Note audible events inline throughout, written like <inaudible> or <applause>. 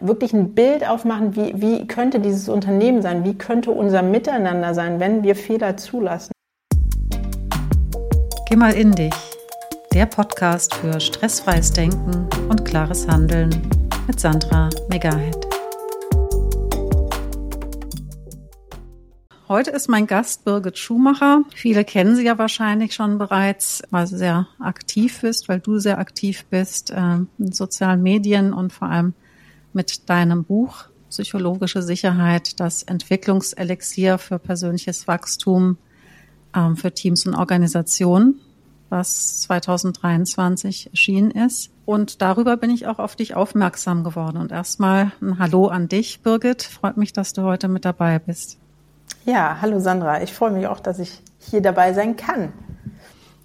wirklich ein Bild aufmachen, wie, wie könnte dieses Unternehmen sein, wie könnte unser Miteinander sein, wenn wir Fehler zulassen. Geh mal in dich. Der Podcast für stressfreies Denken und klares Handeln mit Sandra Megahead. Heute ist mein Gast Birgit Schumacher. Viele kennen sie ja wahrscheinlich schon bereits, weil sie sehr aktiv bist, weil du sehr aktiv bist äh, in sozialen Medien und vor allem mit deinem Buch Psychologische Sicherheit, das Entwicklungselixier für persönliches Wachstum äh, für Teams und Organisationen, was 2023 erschienen ist. Und darüber bin ich auch auf dich aufmerksam geworden. Und erstmal ein Hallo an dich, Birgit. Freut mich, dass du heute mit dabei bist. Ja, hallo Sandra. Ich freue mich auch, dass ich hier dabei sein kann.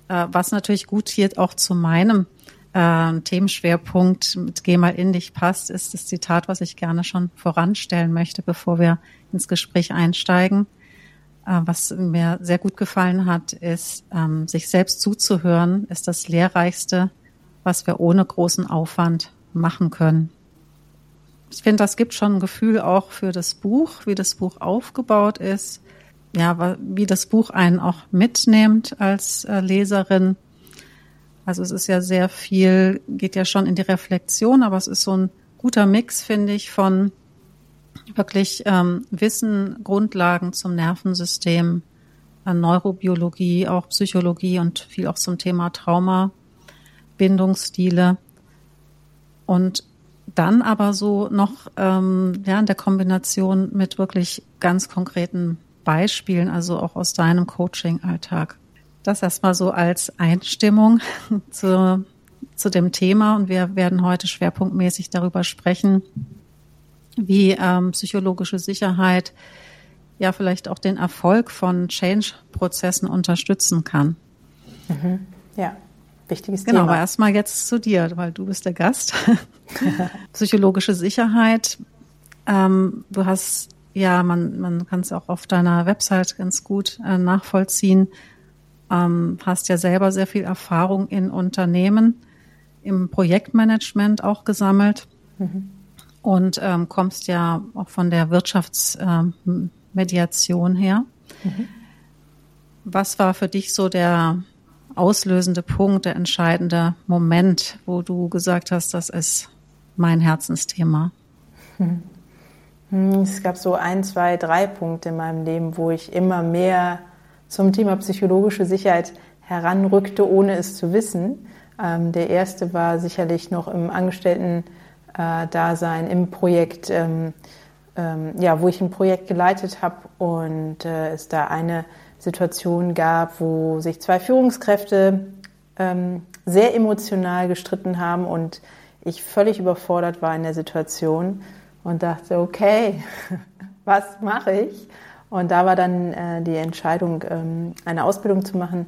Äh, was natürlich gut hier auch zu meinem äh, Themenschwerpunkt mit Geh mal in dich passt, ist das Zitat, was ich gerne schon voranstellen möchte, bevor wir ins Gespräch einsteigen. Äh, was mir sehr gut gefallen hat, ist, ähm, sich selbst zuzuhören, ist das Lehrreichste, was wir ohne großen Aufwand machen können. Ich finde, das gibt schon ein Gefühl auch für das Buch, wie das Buch aufgebaut ist. Ja, wie das Buch einen auch mitnimmt als äh, Leserin. Also es ist ja sehr viel, geht ja schon in die Reflexion, aber es ist so ein guter Mix, finde ich, von wirklich ähm, Wissen, Grundlagen zum Nervensystem, äh, Neurobiologie, auch Psychologie und viel auch zum Thema Trauma, Bindungsstile. Und dann aber so noch ähm, ja, in der Kombination mit wirklich ganz konkreten Beispielen, also auch aus deinem Coaching-Alltag. Das erstmal so als Einstimmung <laughs> zu, zu dem Thema. Und wir werden heute schwerpunktmäßig darüber sprechen, wie ähm, psychologische Sicherheit ja vielleicht auch den Erfolg von Change-Prozessen unterstützen kann. Mhm. Ja wichtiges genau, Thema. Genau, aber erstmal jetzt zu dir, weil du bist der Gast. <laughs> Psychologische Sicherheit. Ähm, du hast, ja, man, man kann es auch auf deiner Website ganz gut äh, nachvollziehen. Ähm, hast ja selber sehr viel Erfahrung in Unternehmen, im Projektmanagement auch gesammelt. Mhm. Und ähm, kommst ja auch von der Wirtschaftsmediation her. Mhm. Was war für dich so der auslösende Punkt, der entscheidende Moment, wo du gesagt hast, das ist mein Herzensthema? Hm. Es gab so ein, zwei, drei Punkte in meinem Leben, wo ich immer mehr zum Thema psychologische Sicherheit heranrückte, ohne es zu wissen. Ähm, der erste war sicherlich noch im Angestellten-Dasein, im Projekt, ähm, ähm, ja, wo ich ein Projekt geleitet habe und äh, es da eine Situation gab, wo sich zwei Führungskräfte sehr emotional gestritten haben und ich völlig überfordert war in der Situation und dachte, okay, <laughs> was mache ich? Und da war dann äh, die Entscheidung, ähm, eine Ausbildung zu machen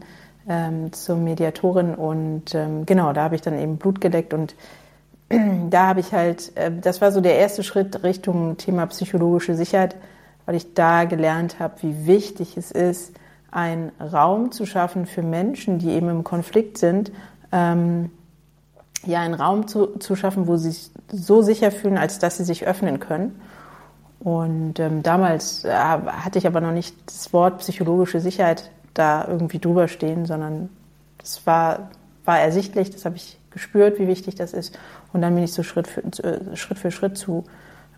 ähm, zur Mediatorin und ähm, genau, da habe ich dann eben Blut geleckt und <clears throat> da habe ich halt, äh, das war so der erste Schritt Richtung Thema psychologische Sicherheit, weil ich da gelernt habe, wie wichtig es ist, einen Raum zu schaffen für Menschen, die eben im Konflikt sind, ähm, ja, einen Raum zu, zu schaffen, wo sie sich so sicher fühlen, als dass sie sich öffnen können. Und ähm, damals äh, hatte ich aber noch nicht das Wort psychologische Sicherheit da irgendwie drüber stehen, sondern das war, war ersichtlich, das habe ich gespürt, wie wichtig das ist. Und dann bin ich so Schritt für äh, Schritt, für Schritt zu,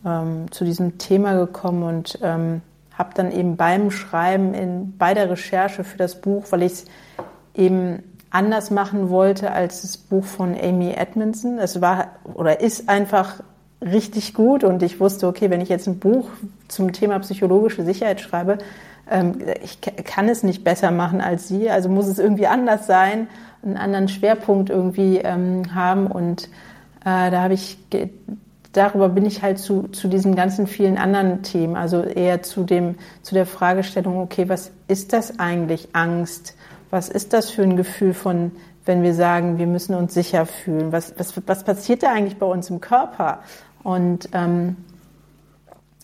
ähm, zu diesem Thema gekommen und ähm, habe dann eben beim Schreiben, in, bei der Recherche für das Buch, weil ich es eben anders machen wollte als das Buch von Amy Edmondson. Es war oder ist einfach richtig gut. Und ich wusste, okay, wenn ich jetzt ein Buch zum Thema psychologische Sicherheit schreibe, ähm, ich kann es nicht besser machen als sie, also muss es irgendwie anders sein, einen anderen Schwerpunkt irgendwie ähm, haben. Und äh, da habe ich darüber bin ich halt zu, zu diesen ganzen vielen anderen Themen, also eher zu dem, zu der Fragestellung, okay, was ist das eigentlich Angst? Was ist das für ein Gefühl von, wenn wir sagen, wir müssen uns sicher fühlen? Was, was, was passiert da eigentlich bei uns im Körper? Und ähm,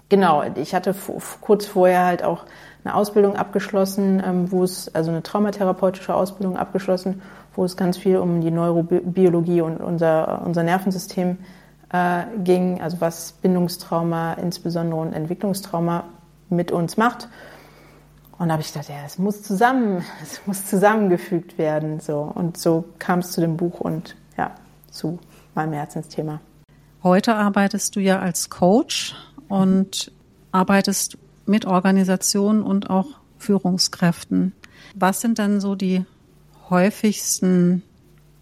genau, ich hatte kurz vorher halt auch eine Ausbildung abgeschlossen, ähm, wo es, also eine traumatherapeutische Ausbildung abgeschlossen, wo es ganz viel um die Neurobiologie und unser, unser Nervensystem äh, ging, also was Bindungstrauma, insbesondere und Entwicklungstrauma mit uns macht. Und da habe ich gedacht, ja, es muss zusammen, <laughs> es muss zusammengefügt werden. So. Und so kam es zu dem Buch und ja, zu meinem Herzensthema. Heute arbeitest du ja als Coach und arbeitest mit Organisationen und auch Führungskräften. Was sind dann so die häufigsten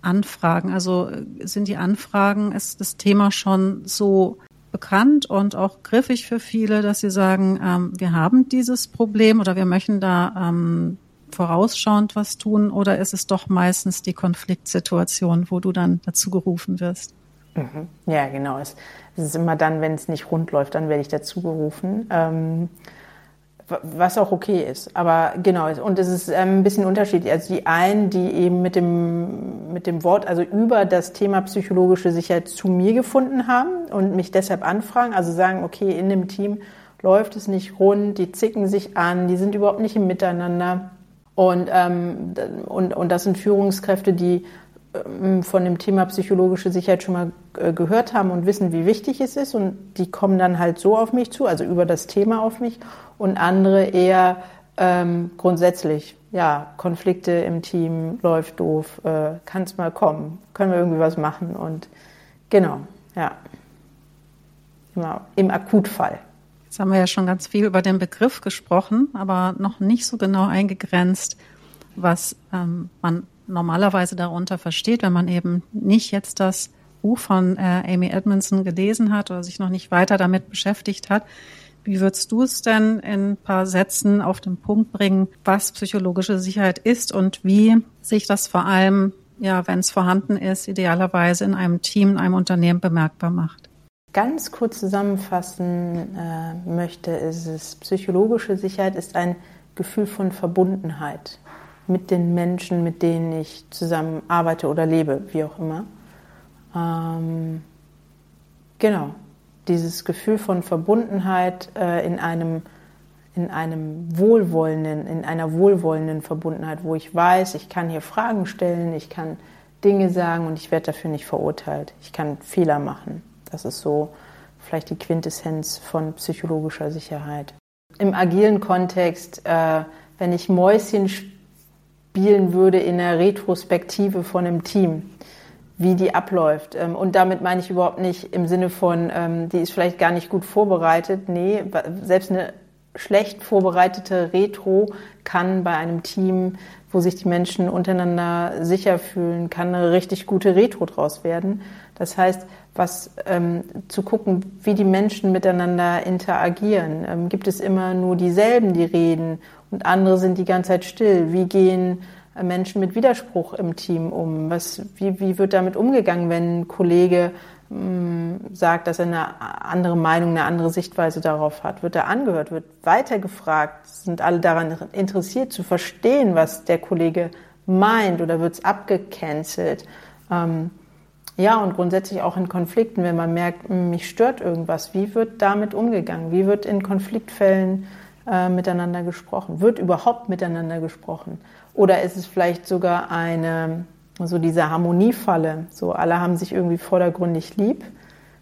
Anfragen? Also sind die Anfragen, ist das Thema schon so bekannt und auch griffig für viele, dass sie sagen, ähm, wir haben dieses Problem oder wir möchten da ähm, vorausschauend was tun oder ist es doch meistens die Konfliktsituation, wo du dann dazu gerufen wirst? Mhm. Ja, genau. Es, es, ist immer dann, wenn es nicht rund läuft, dann werde ich dazu gerufen. Ähm, was auch okay ist. Aber genau, und es ist ähm, ein bisschen unterschiedlich. Also die einen, die eben mit dem, mit dem Wort, also über das Thema psychologische Sicherheit zu mir gefunden haben und mich deshalb anfragen, also sagen, okay, in dem Team läuft es nicht rund, die zicken sich an, die sind überhaupt nicht im Miteinander. Und, ähm, und, und das sind Führungskräfte, die von dem Thema psychologische Sicherheit schon mal äh, gehört haben und wissen, wie wichtig es ist. Und die kommen dann halt so auf mich zu, also über das Thema auf mich. Und andere eher ähm, grundsätzlich, ja, Konflikte im Team läuft doof, äh, kann es mal kommen, können wir irgendwie was machen. Und genau, ja. Immer im Akutfall. Jetzt haben wir ja schon ganz viel über den Begriff gesprochen, aber noch nicht so genau eingegrenzt, was ähm, man normalerweise darunter versteht, wenn man eben nicht jetzt das Buch von äh, Amy Edmondson gelesen hat oder sich noch nicht weiter damit beschäftigt hat. Wie würdest du es denn in ein paar Sätzen auf den Punkt bringen, was psychologische Sicherheit ist und wie sich das vor allem, ja, wenn es vorhanden ist, idealerweise in einem Team, in einem Unternehmen bemerkbar macht? Ganz kurz zusammenfassen äh, möchte, ist es, psychologische Sicherheit ist ein Gefühl von Verbundenheit mit den Menschen, mit denen ich zusammen arbeite oder lebe, wie auch immer. Ähm, genau, dieses Gefühl von Verbundenheit äh, in einem in einem wohlwollenden, in einer wohlwollenden Verbundenheit, wo ich weiß, ich kann hier Fragen stellen, ich kann Dinge sagen und ich werde dafür nicht verurteilt. Ich kann Fehler machen. Das ist so vielleicht die Quintessenz von psychologischer Sicherheit. Im agilen Kontext, äh, wenn ich Mäuschen spiele, spielen würde in der Retrospektive von einem Team, wie die abläuft. Ähm, und damit meine ich überhaupt nicht im Sinne von, ähm, die ist vielleicht gar nicht gut vorbereitet. Nee, selbst eine schlecht vorbereitete Retro kann bei einem Team, wo sich die Menschen untereinander sicher fühlen, kann eine richtig gute Retro draus werden. Das heißt, was ähm, zu gucken, wie die Menschen miteinander interagieren. Ähm, gibt es immer nur dieselben, die reden und andere sind die ganze Zeit still? Wie gehen äh, Menschen mit Widerspruch im Team um? Was, wie, wie wird damit umgegangen, wenn ein Kollege mh, mm, sagt, dass er eine andere Meinung, eine andere Sichtweise darauf hat? Wird er angehört? Wird weitergefragt? Sind alle daran interessiert zu verstehen, was der Kollege meint oder wird es abgecancelt? Ähm, ja, und grundsätzlich auch in Konflikten, wenn man merkt, hm, mich stört irgendwas, wie wird damit umgegangen? Wie wird in Konfliktfällen äh, miteinander gesprochen? Wird überhaupt miteinander gesprochen? Oder ist es vielleicht sogar eine, so diese Harmoniefalle? So alle haben sich irgendwie vordergründig lieb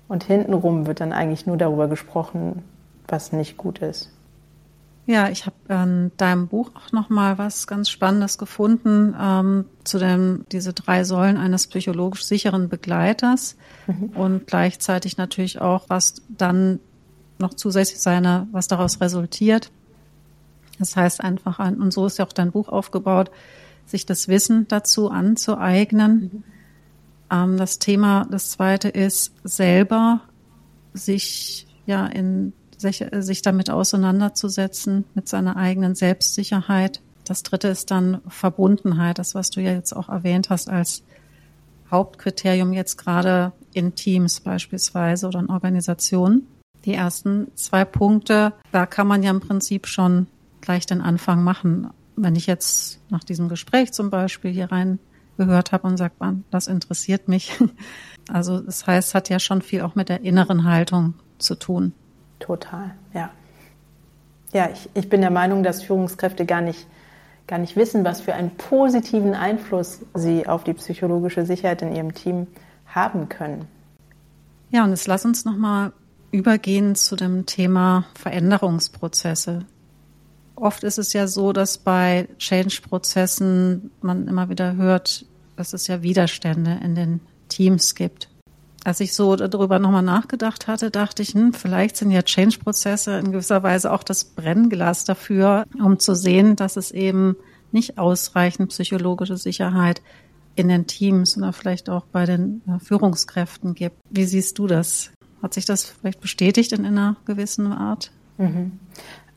und hintenrum wird dann eigentlich nur darüber gesprochen, was nicht gut ist. Ja, ich habe in deinem Buch auch noch mal was ganz Spannendes gefunden ähm, zu dem diese drei Säulen eines psychologisch sicheren Begleiters mhm. und gleichzeitig natürlich auch was dann noch zusätzlich seine was daraus resultiert. Das heißt einfach an und so ist ja auch dein Buch aufgebaut, sich das Wissen dazu anzueignen. Mhm. Ähm, das Thema, das zweite ist selber sich ja in sich, sich damit auseinanderzusetzen, mit seiner eigenen Selbstsicherheit. Das dritte ist dann Verbundenheit, das, was du ja jetzt auch erwähnt hast als Hauptkriterium jetzt gerade in Teams beispielsweise oder in Organisationen. Die ersten zwei Punkte, da kann man ja im Prinzip schon gleich den Anfang machen. Wenn ich jetzt nach diesem Gespräch zum Beispiel hier rein gehört habe und sagt, man, das interessiert mich. <laughs> Also das heißt, hat ja schon viel auch mit der inneren Haltung zu tun. Total, ja. Ja, ich, ich bin der Meinung, dass Führungskräfte gar nicht, gar nicht wissen, was für einen positiven Einfluss sie auf die psychologische Sicherheit in ihrem Team haben können. Ja, und jetzt lass uns nochmal übergehen zu dem Thema Veränderungsprozesse. Oft ist es ja so, dass bei Change-Prozessen man immer wieder hört, dass es ja Widerstände in den Teams gibt. Als ich so darüber nochmal nachgedacht hatte, dachte ich, hm, vielleicht sind ja Change-Prozesse in gewisser Weise auch das Brennglas dafür, um zu sehen, dass es eben nicht ausreichend psychologische Sicherheit in den Teams oder vielleicht auch bei den äh, Führungskräften gibt. Wie siehst du das? Hat sich das vielleicht bestätigt in einer gewissen Art? Mhm.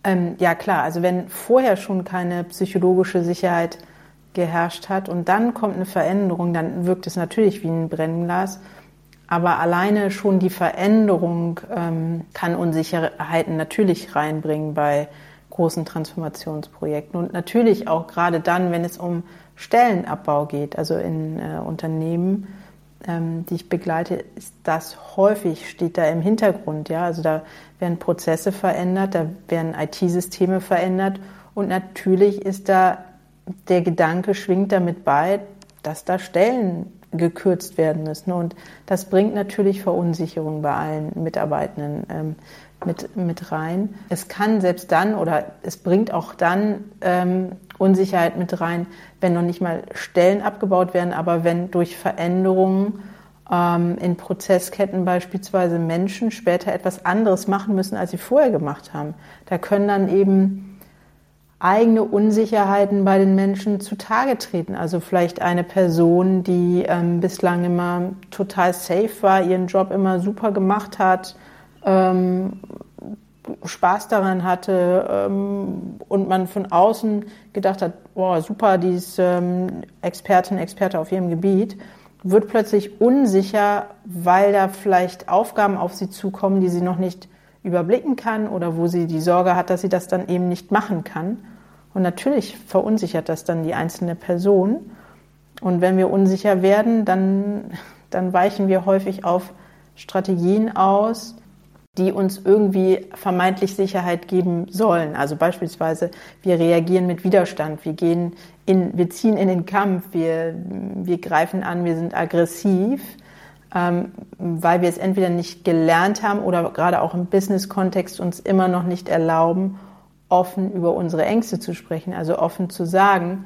Ähm, ja, klar. Also wenn vorher schon keine psychologische Sicherheit geherrscht hat und dann kommt eine Veränderung, dann wirkt es natürlich wie ein Brennglas. Aber alleine schon die Veränderung ähm, kann Unsicherheiten natürlich reinbringen bei großen Transformationsprojekten und natürlich auch gerade dann, wenn es um Stellenabbau geht, also in äh, Unternehmen, ähm, die ich begleite, ist das häufig, steht da im Hintergrund. Ja? Also da werden Prozesse verändert, da werden IT-Systeme verändert und natürlich ist da der Gedanke, schwingt damit bei, dass da Stellen gekürzt werden müssen. Und das bringt natürlich Verunsicherung bei allen Mitarbeitenden. Ähm, mit, mit rein. Es kann selbst dann oder es bringt auch dann ähm, Unsicherheit mit rein, wenn noch nicht mal Stellen abgebaut werden, aber wenn durch Veränderungen ähm, in Prozessketten beispielsweise Menschen später etwas anderes machen müssen, als sie vorher gemacht haben. Da können dann eben eigene Unsicherheiten bei den Menschen zutage treten. Also vielleicht eine Person, die ähm, bislang immer total safe war, ihren Job immer super gemacht hat, ähm, Spaß daran hatte ähm, und man von außen gedacht hat, boah, super, die ist ähm, Expertin, Experte auf ihrem Gebiet, wird plötzlich unsicher, weil da vielleicht Aufgaben auf sie zukommen, die sie noch nicht überblicken kann oder wo sie die Sorge hat, dass sie das dann eben nicht machen kann. Und natürlich verunsichert das dann die einzelne Person. Und wenn wir unsicher werden, dann, dann weichen wir häufig auf Strategien aus, die uns irgendwie vermeintlich Sicherheit geben sollen. Also beispielsweise, wir reagieren mit Widerstand, wir gehen in, wir ziehen in den Kampf, wir, wir greifen an, wir sind aggressiv, ähm, weil wir es entweder nicht gelernt haben oder gerade auch im Business-Kontext uns immer noch nicht erlauben, offen über unsere Ängste zu sprechen, also offen zu sagen,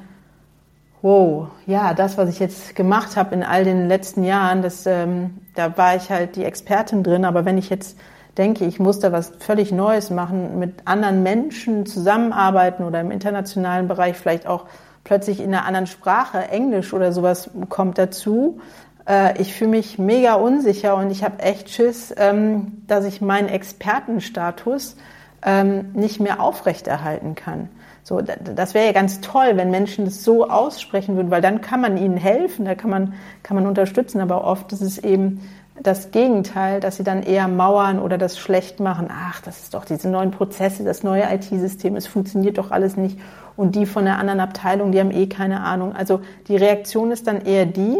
wow, ja, das, was ich jetzt gemacht habe in all den letzten Jahren, das, ähm, da war ich halt die Expertin drin, aber wenn ich jetzt denke, ich muss da was völlig Neues machen, mit anderen Menschen zusammenarbeiten oder im internationalen Bereich vielleicht auch plötzlich in einer anderen Sprache, Englisch oder sowas kommt dazu. Äh, ich fühle mich mega unsicher und ich habe echt Schiss, ähm, dass ich meinen Expertenstatus ähm, nicht mehr aufrechterhalten kann. So, das wäre ja ganz toll, wenn Menschen das so aussprechen würden, weil dann kann man ihnen helfen, da kann man, kann man unterstützen, aber oft ist es eben das Gegenteil, dass sie dann eher mauern oder das schlecht machen. Ach, das ist doch diese neuen Prozesse, das neue IT-System, es funktioniert doch alles nicht. Und die von der anderen Abteilung, die haben eh keine Ahnung. Also die Reaktion ist dann eher die,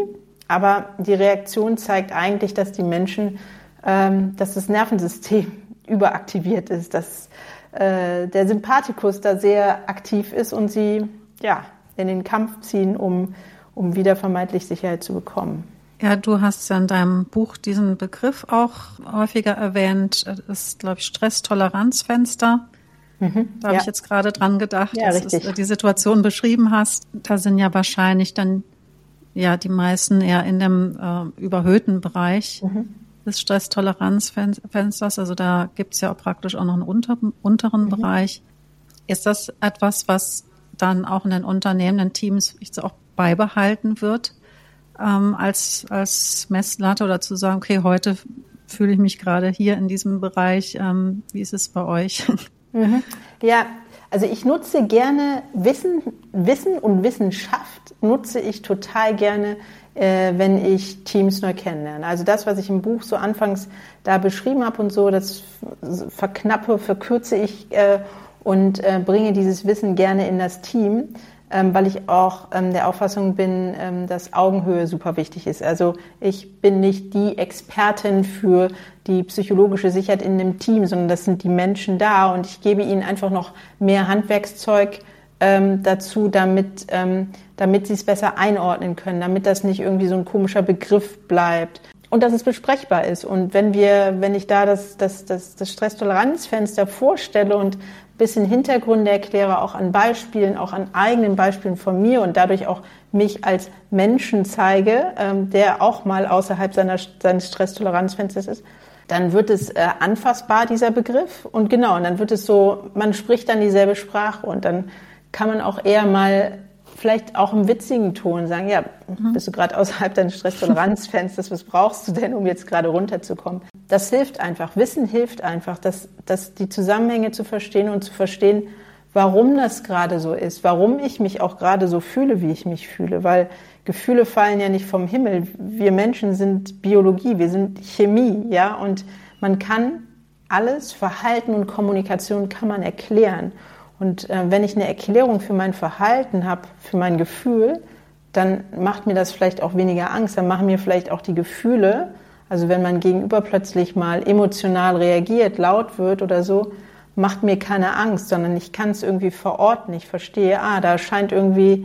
aber die Reaktion zeigt eigentlich, dass die Menschen, ähm, dass das Nervensystem überaktiviert ist, dass äh, der Sympathikus da sehr aktiv ist und sie ja in den Kampf ziehen, um, um wieder vermeintlich Sicherheit zu bekommen. Ja, du hast ja in deinem Buch diesen Begriff auch häufiger erwähnt. Das ist, glaube ich, Stresstoleranzfenster. Mhm, da habe ja. ich jetzt gerade dran gedacht, ja, dass du die Situation beschrieben hast. Da sind ja wahrscheinlich dann ja die meisten eher in dem äh, überhöhten Bereich mhm. Des Stresstoleranzfensters. Also da gibt's ja auch praktisch auch noch einen unter, unteren mhm. Bereich. Ist das etwas, was dann auch in den Unternehmen, in den Teams auch beibehalten wird? ähm, als, als Messlatte oder zu sagen, okay, heute fühle ich mich gerade hier in diesem Bereich. Ähm, wie ist es bei euch? Mhm. Ja, also ich nutze gerne Wissen, Wissen und Wissenschaft nutze ich total gerne, wenn ich Teams neu kennenlerne. Also das, was ich im Buch so anfangs da beschrieben habe und so, das verknappe, verkürze ich äh, und äh, bringe dieses Wissen gerne in das Team ähm, weil ich auch ähm, der Auffassung bin, ähm, dass Augenhöhe super wichtig ist. Also ich bin nicht die Expertin für die psychologische Sicherheit in einem Team, sondern das sind die Menschen da und ich gebe ihnen einfach noch mehr Handwerkszeug ähm, dazu, damit, ähm, damit sie es besser einordnen können, damit das nicht irgendwie so ein komischer Begriff bleibt. und dass es besprechbar ist. Und wenn wir, wenn ich da das, das, das, das Stresstoleranzfenster vorstelle und bisschen Hintergründe erkläre, auch an Beispielen, auch an eigenen Beispielen von mir und dadurch auch mich als Menschen zeige, ähm, der auch mal außerhalb seiner, seines Stresstoleranzfensters ist, dann wird es äh, anfassbar, dieser Begriff. Und genau, und dann wird es so, man spricht dann dieselbe Sprache und dann kann man auch eher mal vielleicht auch im witzigen Ton sagen, ja, mhm. bist du gerade außerhalb deines Stresstoleranzfensters, was brauchst du denn, um jetzt gerade runterzukommen? Das hilft einfach. Wissen hilft einfach, dass, dass die Zusammenhänge zu verstehen und zu verstehen, warum das gerade so ist, warum ich mich auch gerade so fühle, wie ich mich fühle, weil Gefühle fallen ja nicht vom Himmel. Wir Menschen sind Biologie, wir sind Chemie, ja, und man kann alles, Verhalten und Kommunikation kann man erklären. Und äh, wenn ich eine Erklärung für mein Verhalten habe, für mein Gefühl, dann macht mir das vielleicht auch weniger Angst. Dann machen mir vielleicht auch die Gefühle, also wenn mein Gegenüber plötzlich mal emotional reagiert, laut wird oder so, macht mir keine Angst, sondern ich kann es irgendwie verorten. Ich verstehe, ah, da scheint irgendwie,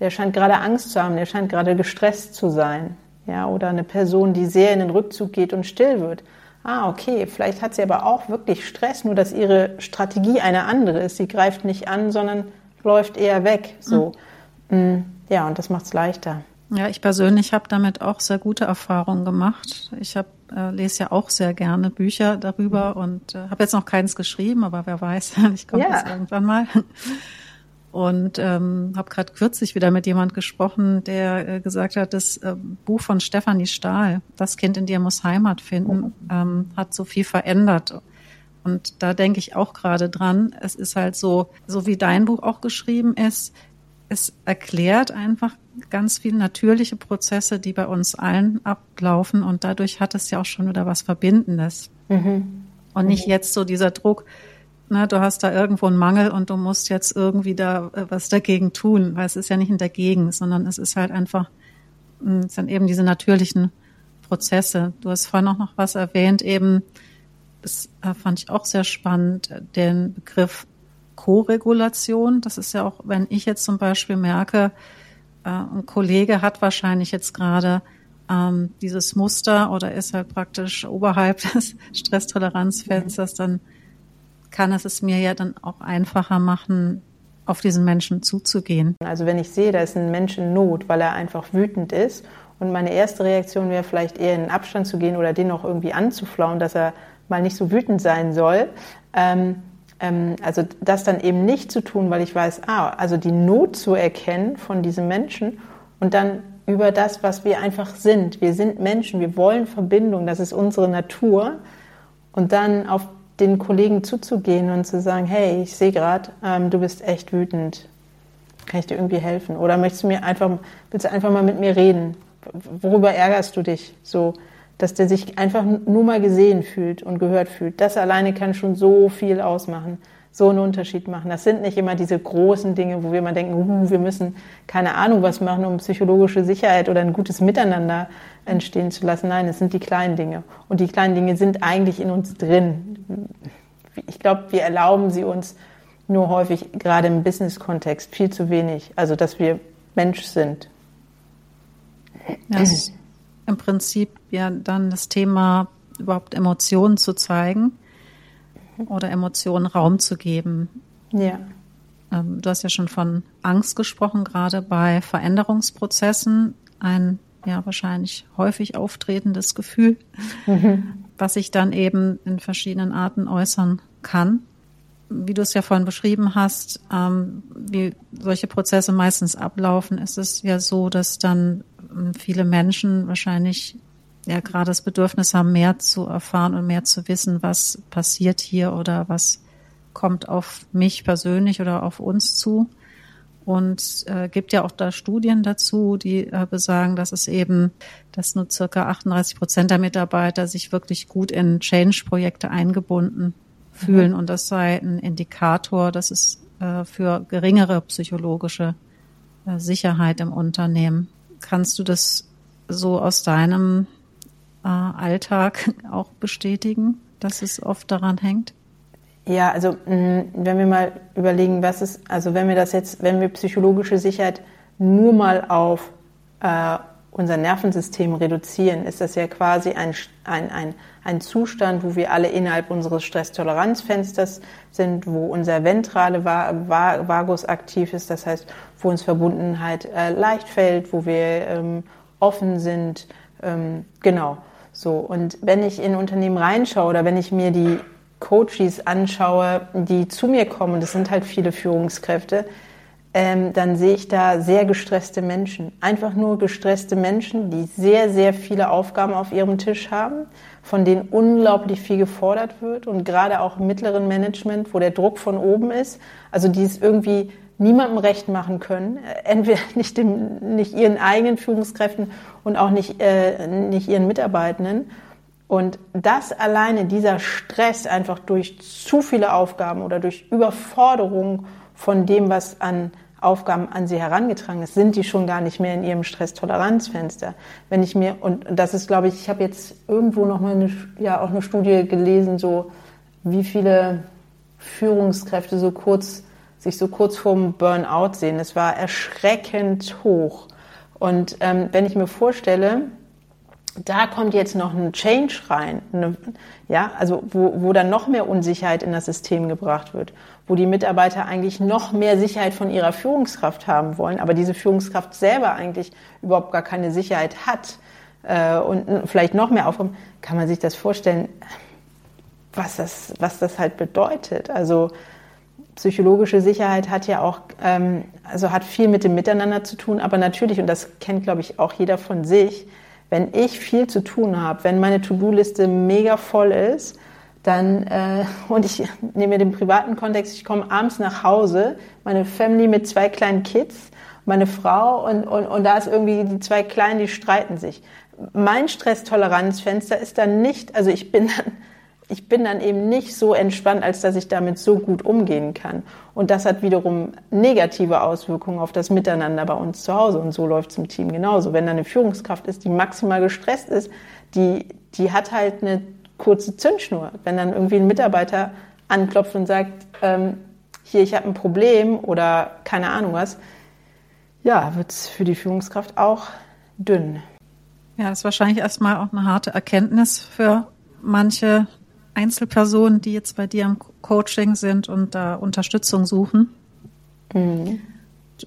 der scheint gerade Angst zu haben, der scheint gerade gestresst zu sein. Ja, oder eine Person, die sehr in den Rückzug geht und still wird ah, okay, vielleicht hat sie aber auch wirklich Stress, nur dass ihre Strategie eine andere ist. Sie greift nicht an, sondern läuft eher weg. So. Mhm. Ja, und das macht es leichter. Ja, ich persönlich habe damit auch sehr gute Erfahrungen gemacht. Ich hab, äh, lese ja auch sehr gerne Bücher darüber mhm. und äh, habe jetzt noch keins geschrieben, aber wer weiß, <laughs> ich komme ja. jetzt irgendwann mal. Und ähm, habe gerade kürzlich wieder mit jemand gesprochen, der äh, gesagt hat, das äh, Buch von Stefanie Stahl, Das Kind in dir muss Heimat finden, ähm, hat so viel verändert. Und da denke ich auch gerade dran. Es ist halt so, so wie dein Buch auch geschrieben ist, es erklärt einfach ganz viele natürliche Prozesse, die bei uns allen ablaufen. Und dadurch hat es ja auch schon wieder was Verbindendes. Mhm. Und nicht jetzt so dieser Druck, ne, du hast da irgendwo einen Mangel und du musst jetzt irgendwie da äh, was dagegen tun, weil es ist ja nicht ein dagegen, sondern es ist halt einfach, hm, es sind eben diese natürlichen Prozesse. Du hast vorhin auch noch was erwähnt, eben, das äh, fand ich auch sehr spannend, den Begriff Co-Regulation. Das ist ja auch, wenn ich jetzt zum Beispiel merke, äh, ein Kollege hat wahrscheinlich jetzt gerade ähm, dieses Muster oder ist halt praktisch oberhalb <laughs> des Stresstoleranzfensters, dann kann es es mir ja dann auch einfacher machen, auf diesen Menschen zuzugehen. Also wenn ich sehe, da ist ein Mensch in Not, weil er einfach wütend ist und meine erste Reaktion wäre vielleicht eher in den Abstand zu gehen oder den auch irgendwie anzuflauen, dass er mal nicht so wütend sein soll. Ähm, ähm, also das dann eben nicht zu tun, weil ich weiß, ah, also die Not zu erkennen von diesem Menschen und dann über das, was wir einfach sind. Wir sind Menschen, wir wollen Verbindung, das ist unsere Natur. Und dann auf den Kollegen zuzugehen und zu sagen, hey, ich sehe gerade, ähm, du bist echt wütend. Kann ich dir irgendwie helfen? Oder möchtest du mir einfach, willst du einfach mal mit mir reden? Worüber ärgerst du dich? So, dass der sich einfach nur mal gesehen fühlt und gehört fühlt. Das alleine kann schon so viel ausmachen so einen Unterschied machen. Das sind nicht immer diese großen Dinge, wo wir immer denken, uh, wir müssen keine Ahnung was machen, um psychologische Sicherheit oder ein gutes Miteinander entstehen zu lassen. Nein, es sind die kleinen Dinge. Und die kleinen Dinge sind eigentlich in uns drin. Ich glaube, wir erlauben sie uns nur häufig, gerade im Business-Kontext, viel zu wenig. Also, dass wir Mensch sind. Ja, das ist im Prinzip ja dann das Thema, überhaupt Emotionen zu zeigen oder Emotionen Raum zu geben. Ja. Ähm, du hast ja schon von Angst gesprochen, gerade bei Veränderungsprozessen. Ein ja wahrscheinlich häufig auftretendes Gefühl, mhm. was sich dann eben in verschiedenen Arten äußern kann. Wie du es ja vorhin beschrieben hast, ähm, wie solche Prozesse meistens ablaufen, ist es ja so, dass dann ähm, viele Menschen wahrscheinlich ja gerade das Bedürfnis haben, mehr zu erfahren und mehr zu wissen, was passiert hier oder was kommt auf mich persönlich oder auf uns zu. Und äh, gibt ja auch da Studien dazu, die äh, besagen, dass es eben, dass nur circa 38 Prozent der Mitarbeiter sich wirklich gut in Change-Projekte eingebunden fühlen. Mhm. Und das sei ein Indikator, dass es äh, für geringere psychologische äh, Sicherheit im Unternehmen. Kannst du das so aus deinem äh, Alltag <laughs> auch bestätigen, dass es oft daran hängt? Ja, also mm, wenn wir mal überlegen, was ist, also wenn wir das jetzt, wenn wir psychologische Sicherheit nur mal auf äh, unser Nervensystem reduzieren, ist das ja quasi ein, ein, ein, ein Zustand, wo wir alle innerhalb unseres Stresstoleranzfensters sind, wo unser ventrale Vagus aktiv ist, das heißt, wo uns Verbundenheit äh, leicht fällt, wo wir ähm, offen sind, ähm, genau. So, und wenn ich in Unternehmen reinschaue oder wenn ich mir die Coaches anschaue, die zu mir kommen, das sind halt viele Führungskräfte, ähm, dann sehe ich da sehr gestresste Menschen. Einfach nur gestresste Menschen, die sehr, sehr viele Aufgaben auf ihrem Tisch haben, von denen unglaublich viel gefordert wird und gerade auch im mittleren Management, wo der Druck von oben ist, also die es irgendwie niemandem recht machen können, äh, entweder <laughs> nicht, dem, nicht ihren eigenen Führungskräften und auch nicht, äh, nicht ihren Mitarbeitenden. Und das alleine, dieser Stress einfach durch zu viele Aufgaben oder durch Überforderung von dem, was an Aufgaben an sie herangetragen ist, sind die schon gar nicht mehr in ihrem Stresstoleranzfenster. Wenn ich mir, und das ist, glaube ich, ich habe jetzt irgendwo noch mal eine, ja, auch eine Studie gelesen, so wie viele Führungskräfte so kurz, sich so kurz vorm Burnout sehen. Es war erschreckend hoch. Und ähm, wenn ich mir vorstelle, da kommt jetzt noch ein Change rein, eine, ja, also wo, wo dann noch mehr Unsicherheit in das System gebracht wird, wo die Mitarbeiter eigentlich noch mehr Sicherheit von ihrer Führungskraft haben wollen, aber diese Führungskraft selber eigentlich überhaupt gar keine Sicherheit hat äh, und vielleicht noch mehr aufkommt, kann man sich das vorstellen, was das, was das halt bedeutet. Also psychologische Sicherheit hat ja auch, ähm, also hat viel mit dem Miteinander zu tun, aber natürlich, und das kennt, glaube ich, auch jeder von sich, wenn ich viel zu tun habe, wenn meine To-Do-Liste mega voll ist, dann, äh, <laughs> und ich nehme mir den privaten Kontext, ich komme abends nach Hause, meine Family mit zwei kleinen Kids, meine Frau und, und, und da ist irgendwie die zwei Kleinen, die streiten sich. Mein Stresstoleranzfenster ist dann nicht, also ich bin dann ich bin dann eben nicht so entspannt, als dass ich damit so gut umgehen kann. Und das hat wiederum negative Auswirkungen auf das Miteinander bei uns zu Hause. Und so läuft es im Team genauso. Wenn da eine Führungskraft ist, die maximal gestresst ist, die, die hat halt eine kurze Zündschnur. Wenn dann irgendwie ein Mitarbeiter anklopft und sagt, ähm, hier, ich habe ein Problem oder keine Ahnung was, ja, wird es für die Führungskraft auch dünn. Ja, das ist wahrscheinlich erstmal auch eine harte Erkenntnis für manche Einzelpersonen, die jetzt bei dir im Coaching sind und da Unterstützung suchen, mhm.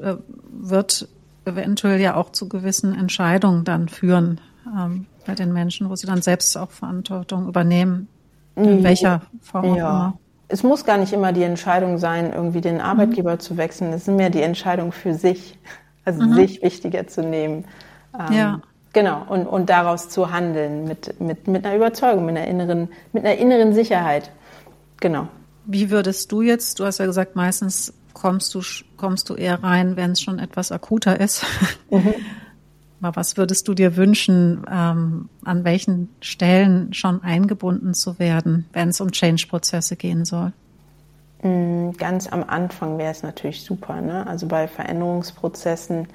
Äh, wird eventuell ja auch zu gewissen Entscheidungen dann führen ähm, bei den Menschen, wo sie dann selbst auch Verantwortung übernehmen, in mhm. welcher Form auch ja. immer. Es muss gar nicht immer die Entscheidung sein, irgendwie den Arbeitgeber mhm. zu wechseln. Es ist mehr die Entscheidung für sich, also mhm. sich wichtiger zu nehmen. Ähm, ja. Genau, und, und daraus zu handeln mit, mit, mit einer Überzeugung, mit einer, inneren, mit einer inneren Sicherheit. Genau. Wie würdest du jetzt, du hast ja gesagt, meistens kommst du, kommst du eher rein, wenn es schon etwas akuter ist. <laughs> Mhm. Aber was würdest du dir wünschen, ähm, an welchen Stellen schon eingebunden zu werden, wenn es um Change-Prozesse gehen soll? Mm, ganz am Anfang wäre es natürlich super. Ne? Also bei Veränderungsprozessen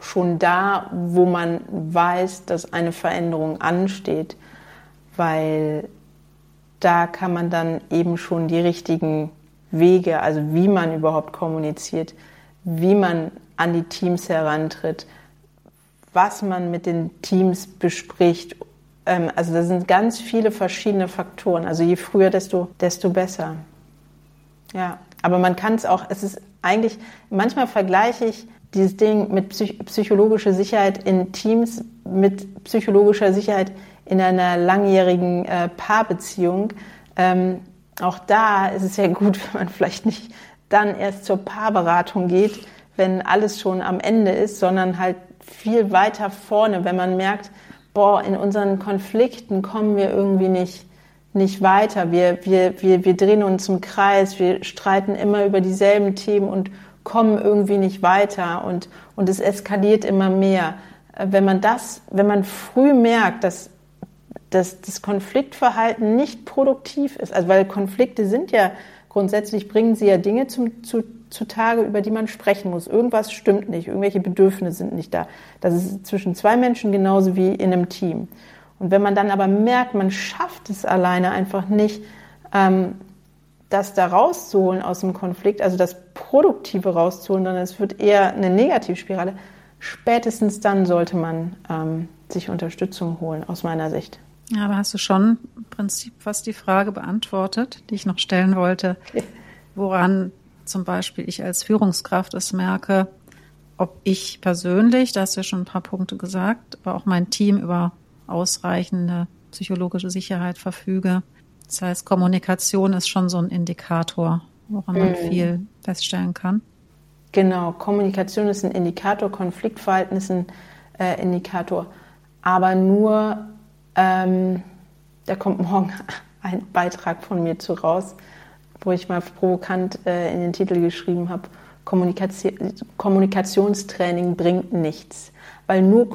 schon da, wo man weiß, dass eine Veränderung ansteht, weil da kann man dann eben schon die richtigen Wege, also wie man überhaupt kommuniziert, wie man an die Teams herantritt, was man mit den Teams bespricht. Ähm, also da sind ganz viele verschiedene Faktoren. Also je früher, desto, desto besser. Ja, aber man kann es auch, es ist eigentlich, manchmal vergleiche ich dieses Ding mit psych psychologischer Sicherheit in Teams, mit psychologischer Sicherheit in einer langjährigen äh, Paarbeziehung. Ähm, auch da ist es ja <laughs> gut, wenn man vielleicht nicht dann erst zur Paarberatung geht, wenn alles schon am Ende ist, sondern halt viel weiter vorne, wenn man merkt, boah, in unseren Konflikten kommen wir irgendwie nicht, nicht weiter. Wir, wir, wir, wir drehen uns im Kreis, wir streiten immer über dieselben Themen und kommen irgendwie nicht weiter und, und es eskaliert immer mehr. Äh, wenn man das, wenn man früh merkt, dass, dass das Konfliktverhalten nicht produktiv ist, also weil Konflikte sind ja grundsätzlich bringen sie ja Dinge zum, zu, zutage, über die man sprechen muss. Irgendwas stimmt nicht, irgendwelche Bedürfnisse sind nicht da. Das ist zwischen zwei Menschen genauso wie in einem Team. Und wenn man dann aber merkt, man schafft es alleine einfach nicht, ähm, das da rauszuholen aus dem Konflikt, also das Produktive rauszuholen, sondern es wird eher eine Negativspirale, spätestens dann sollte man ähm, sich Unterstützung holen, aus meiner Sicht. Ja, da hast du schon im Prinzip fast die Frage beantwortet, die ich noch stellen wollte, woran zum Beispiel ich als Führungskraft es merke, ob ich persönlich, da hast du ja schon ein paar Punkte gesagt, aber auch mein Team über ausreichende psychologische Sicherheit verfüge. Das heißt, Kommunikation ist schon so ein Indikator, woran man mhm. viel feststellen kann. Genau, Kommunikation ist ein Indikator, Konfliktverhalten ist ein äh, Indikator, aber nur, ähm, da kommt morgen <laughs> ein Beitrag von mir zu raus, wo ich mal provokant äh, in den Titel geschrieben habe, Kommunikationstraining bringt nichts. Weil nur,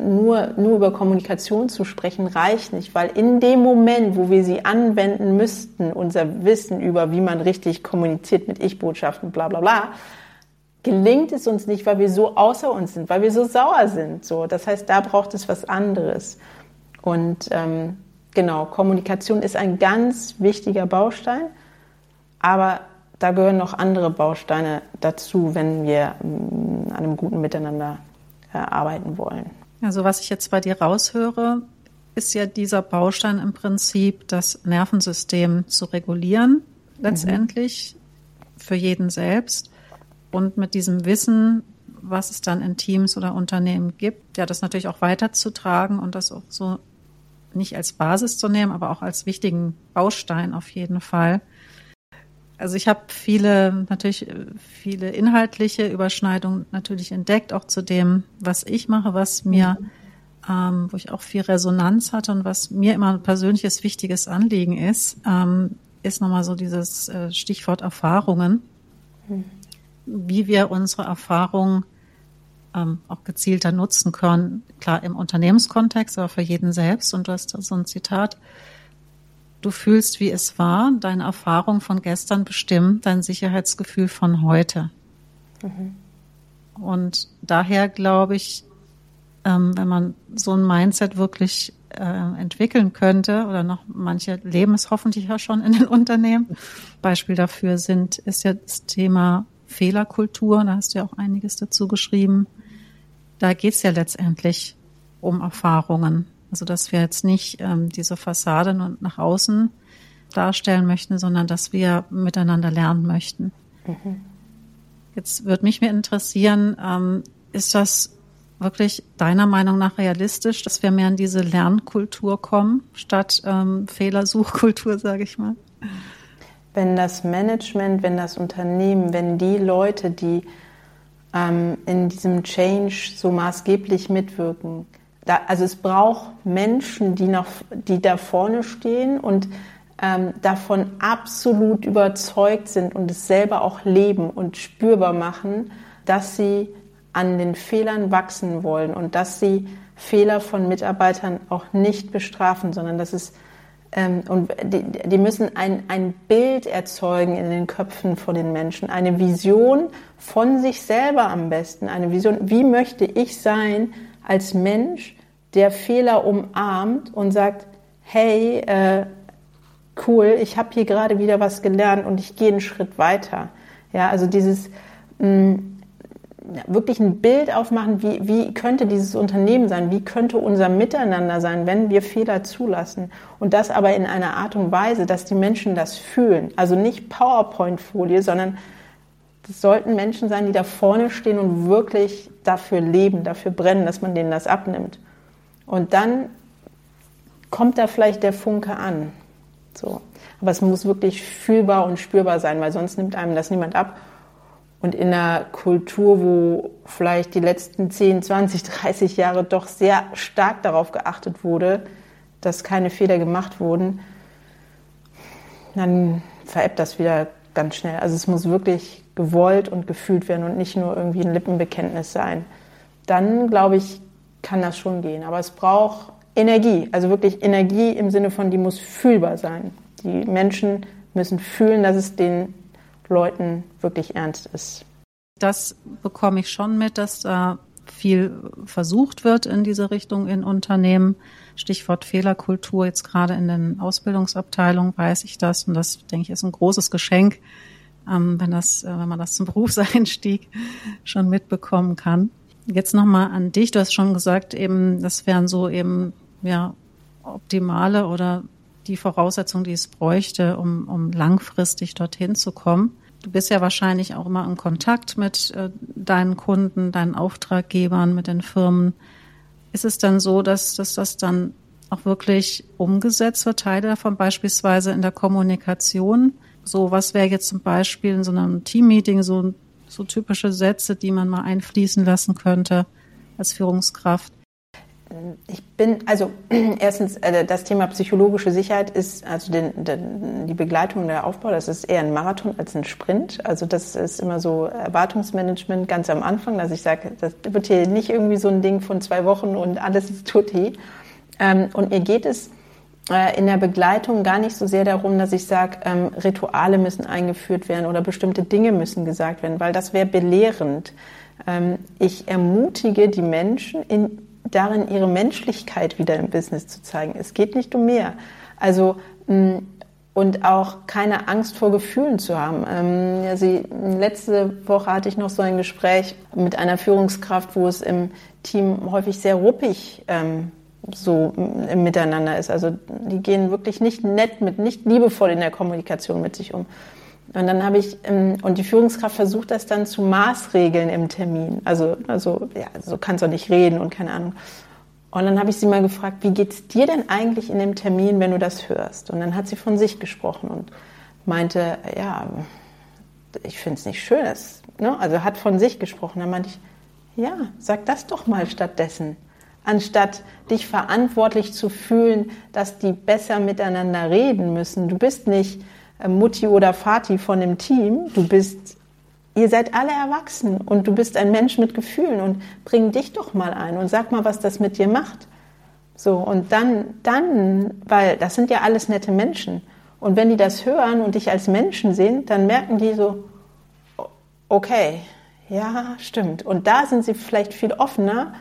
nur, nur über Kommunikation zu sprechen reicht nicht, weil in dem Moment, wo wir sie anwenden müssten, unser Wissen über, wie man richtig kommuniziert mit Ich-Botschaften, bla bla bla, gelingt es uns nicht, weil wir so außer uns sind, weil wir so sauer sind. So, das heißt, da braucht es was anderes. Und ähm, genau, Kommunikation ist ein ganz wichtiger Baustein, aber da gehören noch andere Bausteine dazu, wenn wir mm, an einem guten Miteinander äh, arbeiten wollen. Also was ich jetzt bei dir raushöre, ist ja dieser Baustein im Prinzip, das Nervensystem zu regulieren, letztendlich mhm. für jeden selbst. Und mit diesem Wissen, was es dann in Teams oder Unternehmen gibt, ja, das natürlich auch weiterzutragen und das auch so nicht als Basis zu nehmen, aber auch als wichtigen Baustein auf jeden Fall. Also ich habe viele, natürlich viele inhaltliche Überschneidungen natürlich entdeckt, auch zu dem, was ich mache, was mir, ähm, wo ich auch viel Resonanz hatte und was mir immer ein persönliches wichtiges Anliegen ist, ähm, ist nochmal so dieses äh, Stichwort Erfahrungen. Mhm. Wie wir unsere Erfahrungen ähm, auch gezielter nutzen können. Klar im Unternehmenskontext, aber für jeden selbst. Und du hast da so ein Zitat Du fühlst, wie es war. Deine Erfahrung von gestern bestimmt dein Sicherheitsgefühl von heute. Mhm. Und daher glaube ich, ähm, wenn man so ein Mindset wirklich äh, entwickeln könnte, oder noch manche leben es hoffentlich ja schon in den <laughs> Unternehmen. Beispiel dafür sind, ist ja das Thema Fehlerkultur. Da hast du ja auch einiges dazu geschrieben. Da geht es ja letztendlich um Erfahrungen. Also dass wir jetzt nicht ähm, diese Fassade nur nach außen darstellen möchten, sondern dass wir miteinander lernen möchten. Mhm. Jetzt würde mich mir interessieren, ähm, ist das wirklich deiner Meinung nach realistisch, dass wir mehr in diese Lernkultur kommen, statt ähm, Fehlersuchkultur, <laughs> sage ich mal? Wenn das Management, wenn das Unternehmen, wenn die Leute, die ähm, in diesem Change so maßgeblich mitwirken, da, also es braucht Menschen, die, nach, die da vorne stehen und ähm, davon absolut überzeugt sind und es selber auch leben und spürbar machen, dass sie an den Fehlern wachsen wollen und dass sie Fehler von Mitarbeitern auch nicht bestrafen, sondern dass es ähm, und die, die müssen ein, ein Bild erzeugen in den Köpfen von den Menschen, eine Vision von sich selber am besten, eine Vision, wie möchte ich sein als Mensch, der Fehler umarmt und sagt, hey, äh, cool, ich habe hier gerade wieder was gelernt und ich gehe einen Schritt weiter. Ja, also dieses mh, mm, wirklich ein Bild aufmachen, wie, wie könnte dieses Unternehmen sein, wie könnte unser Miteinander sein, wenn wir Fehler zulassen. Und das aber in einer Art und Weise, dass die Menschen das fühlen. Also nicht PowerPoint-Folie, sondern das sollten Menschen sein, die da vorne stehen und wirklich dafür leben, dafür brennen, dass man denen das abnimmt. Und dann kommt da vielleicht der Funke an. So. Aber es muss wirklich fühlbar und spürbar sein, weil sonst nimmt einem das niemand ab. Und in einer Kultur, wo vielleicht die letzten 10, 20, 30 Jahre doch sehr stark darauf geachtet wurde, dass keine Fehler gemacht wurden, dann veräppt das wieder ganz schnell. Also es muss wirklich gewollt und gefühlt werden und nicht nur irgendwie ein Lippenbekenntnis sein. Dann, glaube ich, kann das schon gehen. Aber es braucht Energie, also wirklich Energie im Sinne von, die muss fühlbar sein. Die Menschen müssen fühlen, dass es den Leuten wirklich ernst ist. Das bekomme ich schon mit, dass da viel versucht wird in diese Richtung in Unternehmen. Stichwort Fehlerkultur, jetzt gerade in den Ausbildungsabteilungen weiß ich das und das, denke ich, ist ein großes Geschenk, ähm, wenn, das, äh, wenn man das zum <laughs> Berufseinstieg schon mitbekommen kann. Jetzt nochmal an dich. Du hast schon gesagt, eben, das wären so eben, ja, optimale oder die Voraussetzungen, die es bräuchte, um, um langfristig dorthin zu kommen. Du bist ja wahrscheinlich auch immer in Kontakt mit äh, deinen Kunden, deinen Auftraggebern, mit den Firmen. Ist es dann so, dass, dass das dann auch wirklich umgesetzt wird, Teile davon beispielsweise in der Kommunikation? So, was wäre jetzt zum Beispiel in so einem Teammeeting so, so typische Sätze, die man mal einfließen lassen könnte als Führungskraft? Ich bin, also <clears throat> erstens, äh, das Thema psychologische Sicherheit ist, also den, den, die Begleitung der Aufbau, das ist eher ein Marathon als ein Sprint. Also das ist immer so Erwartungsmanagement ganz am Anfang, dass ich sage, das wird hier nicht irgendwie so ein Ding von zwei Wochen und alles ist tutti. Ähm, und mir geht es in der Begleitung gar nicht so sehr darum, dass ich sage, ähm, Rituale müssen eingeführt werden oder bestimmte Dinge müssen gesagt werden, weil das wäre belehrend. Ähm, ich ermutige die Menschen in darin, ihre Menschlichkeit wieder im Business zu zeigen. Es geht nicht um mehr. Also, mm, und auch keine Angst vor Gefühlen zu haben. Ähm, sie, letzte Woche hatte ich noch so ein Gespräch mit einer Führungskraft, wo es im Team häufig sehr ruppig ähm, so im Miteinander ist. Also die gehen wirklich nicht nett mit, nicht liebevoll in der Kommunikation mit sich um. Und dann habe ich, ähm, und die Führungskraft versucht das dann zu maßregeln im Termin. Also, also, ja, so kannst du nicht reden und keine Ahnung. Und dann habe ich sie mal gefragt, wie geht's dir denn eigentlich in dem Termin, wenn du das hörst? Und dann hat sie von sich gesprochen und meinte, ja, ich finde es nicht schön. Das, ne? Also hat von sich gesprochen. Dann meinte ich, ja, sag das doch mal stattdessen. Anstatt dich verantwortlich zu fühlen, dass die besser miteinander reden müssen. Du bist nicht äh, Mutti oder Vati von dem Team. Du bist, ihr seid alle erwachsen und du bist ein Mensch mit Gefühlen und bring dich doch mal ein und sag mal, was das mit dir macht. So, und dann, dann, weil das sind ja alles nette Menschen. Und wenn die das hören und dich als Menschen sehen, dann merken die so, okay, ja, stimmt. Und da sind sie vielleicht viel offener,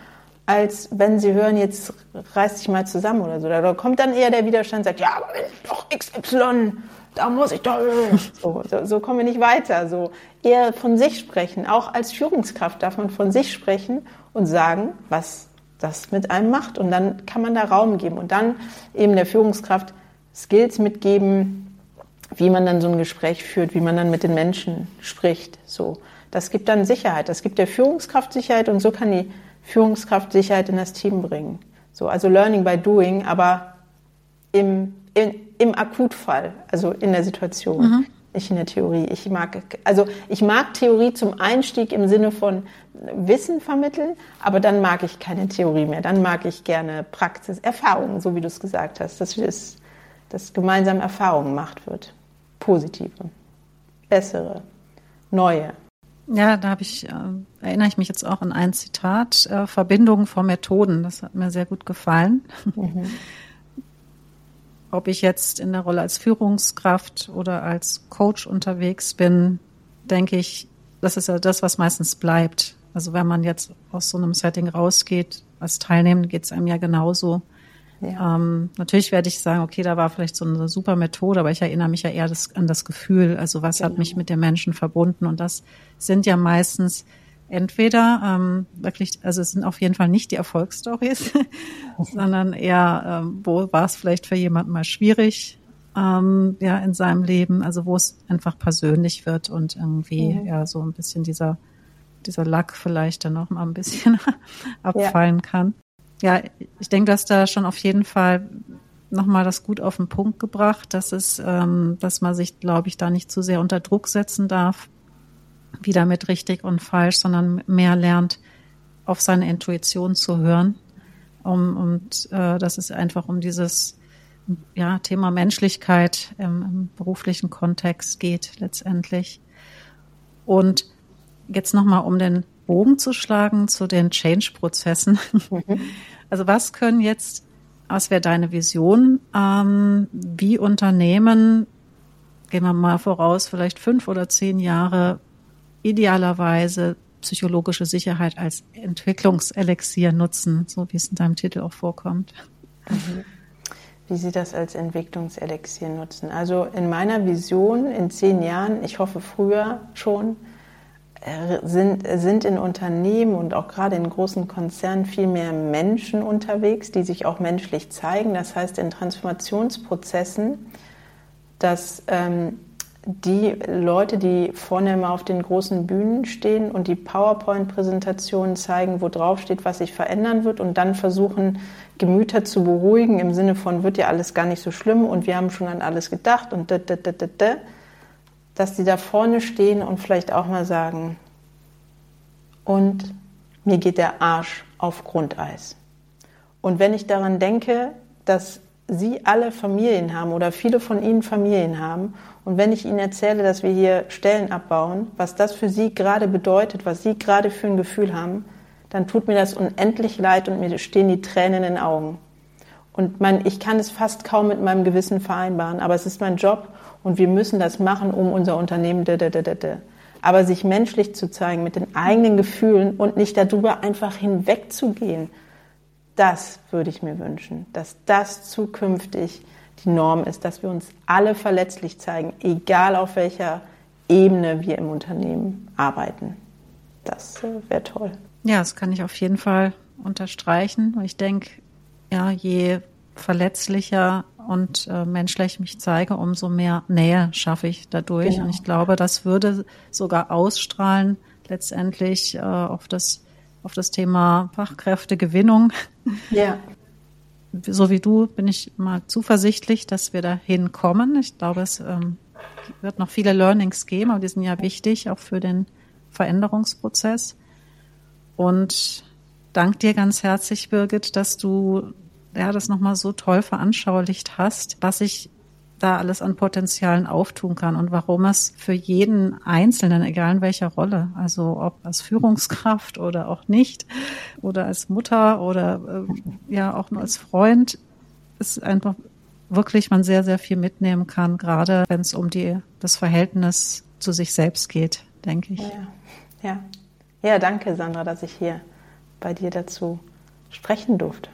als wenn sie hören, jetzt reiß dich mal zusammen oder so. Da kommt dann eher der Widerstand, sagt, ja, aber doch XY da muss ich doch. <laughs> So, so, so kommen wir nicht weiter. So eher von sich sprechen. Auch als Führungskraft darf man von sich sprechen und sagen, was das mit einem macht. Und dann kann man da Raum geben und dann eben der Führungskraft Skills mitgeben, wie man dann so ein Gespräch führt, wie man dann mit den Menschen spricht. So, das gibt dann Sicherheit. Das gibt der Führungskraft Sicherheit und so kann die Führungskraft Sicherheit in das Team bringen. So, also Learning by Doing, aber im, in, im Akutfall, also in der Situation, mhm. nicht in der Theorie. Ich mag, also ich mag Theorie zum Einstieg im Sinne von Wissen vermitteln, aber dann mag ich keine Theorie mehr. Dann mag ich gerne Praxis, Erfahrungen, so wie du es gesagt hast, dass, es, dass gemeinsam Erfahrungen gemacht wird. Positive, bessere, neue. Ja, da habe ich, äh, erinnere ich mich jetzt auch an ein Zitat, äh, Verbindung vor Methoden. Das hat mir sehr gut gefallen. Mhm ob ich jetzt in der Rolle als Führungskraft oder als Coach unterwegs bin, denke ich, das ist ja das, was meistens bleibt. Also wenn man jetzt aus so einem Setting rausgeht, als Teilnehmer geht es einem ja genauso. Ja. Ähm, natürlich werde ich sagen, okay, da war vielleicht so eine super Methode, aber ich erinnere mich ja eher das, an das Gefühl. Also was genau. hat mich mit den Menschen verbunden? Und das sind ja meistens entweder ähm, wirklich, also es sind auf jeden Fall nicht die Erfolgsstories, <laughs> sondern eher, ähm, wo war es vielleicht für jemanden mal schwierig, ähm, ja, in seinem Leben, also wo es einfach persönlich wird und irgendwie mhm. ja so ein bisschen dieser dieser Lack vielleicht dann noch mal ein bisschen <laughs> abfallen ja. kann. Ja, ich denke, dass da schon auf jeden Fall nochmal das gut auf den Punkt gebracht, dass es, ähm, dass man sich, glaube ich, da nicht zu sehr unter Druck setzen darf, wieder mit richtig und falsch, sondern mehr lernt, auf seine Intuition zu hören. Um, und äh, dass es einfach um dieses ja, Thema Menschlichkeit im, im beruflichen Kontext geht letztendlich. Und jetzt nochmal, um den Bogen zu schlagen zu den Change-Prozessen. Mhm. <laughs> Also was können jetzt, was wäre deine Vision, ähm, wie Unternehmen, gehen wir mal voraus, vielleicht fünf oder zehn Jahre idealerweise psychologische Sicherheit als Entwicklungselixier nutzen, so wie es in deinem Titel auch vorkommt. Mhm. Wie Sie das als Entwicklungselixier nutzen. Also in meiner Vision in zehn Jahren, ich hoffe früher schon, sind, sind in Unternehmen und auch gerade in großen Konzernen viel mehr Menschen unterwegs, die sich auch menschlich zeigen. Das heißt, in Transformationsprozessen, dass ähm, die Leute, die vorne immer auf den großen Bühnen stehen und die PowerPoint-Präsentationen zeigen, wo drauf steht, was sich verändern wird und dann versuchen, Gemüter zu beruhigen im Sinne von, wird ja alles gar nicht so schlimm und wir haben schon an alles gedacht und da, da, da, da, da, dass die da vorne stehen und vielleicht auch mal sagen, und mir geht der Arsch auf Grundeis. Und wenn ich daran denke, dass Sie alle Familien haben oder viele von Ihnen Familien haben und wenn ich Ihnen erzähle, dass wir hier Stellen abbauen, was das für Sie gerade bedeutet, was Sie gerade für ein Gefühl haben, dann tut mir das unendlich leid und mir stehen die Tränen in den Augen. Und mein, ich kann es fast kaum mit meinem Gewissen vereinbaren, aber es ist mein Job und wir müssen das machen, um unser Unternehmen. Aber sich menschlich zu zeigen mit den eigenen Gefühlen und nicht darüber einfach hinwegzugehen, das würde ich mir wünschen, dass das zukünftig die Norm ist, dass wir uns alle verletzlich zeigen, egal auf welcher Ebene wir im Unternehmen arbeiten. Das wäre toll. Ja, das kann ich auf jeden Fall unterstreichen. Ich denke, ja, je verletzlicher und äh, menschlich ich mich zeige, umso mehr Nähe schaffe ich dadurch. Genau. Und ich glaube, das würde sogar ausstrahlen letztendlich äh, auf das auf das Thema Fachkräftegewinnung. Ja so wie du bin ich mal zuversichtlich, dass wir dahin kommen. Ich glaube, es ähm, wird noch viele Learnings geben, aber die sind ja wichtig auch für den Veränderungsprozess. Und dank dir ganz herzlich, Birgit, dass du ja, das nochmal so toll veranschaulicht hast, was ich da alles an Potenzialen auftun kann und warum es für jeden Einzelnen, egal in welcher Rolle, also ob als Führungskraft oder auch nicht, oder als Mutter oder äh, ja auch nur als Freund, ist einfach wirklich man sehr, sehr viel mitnehmen kann, gerade wenn es um die, das Verhältnis zu sich selbst geht, denke ich. Ja, ja. ja danke, Sandra, dass ich hier bei dir dazu sprechen durfte.